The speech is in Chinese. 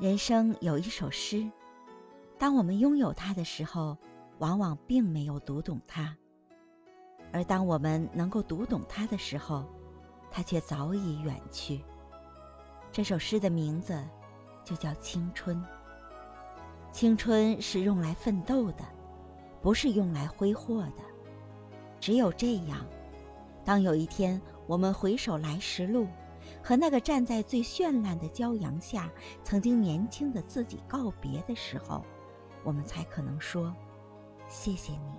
人生有一首诗，当我们拥有它的时候，往往并没有读懂它；而当我们能够读懂它的时候，它却早已远去。这首诗的名字就叫青春。青春是用来奋斗的，不是用来挥霍的。只有这样，当有一天我们回首来时路。和那个站在最绚烂的骄阳下，曾经年轻的自己告别的时候，我们才可能说：“谢谢你。”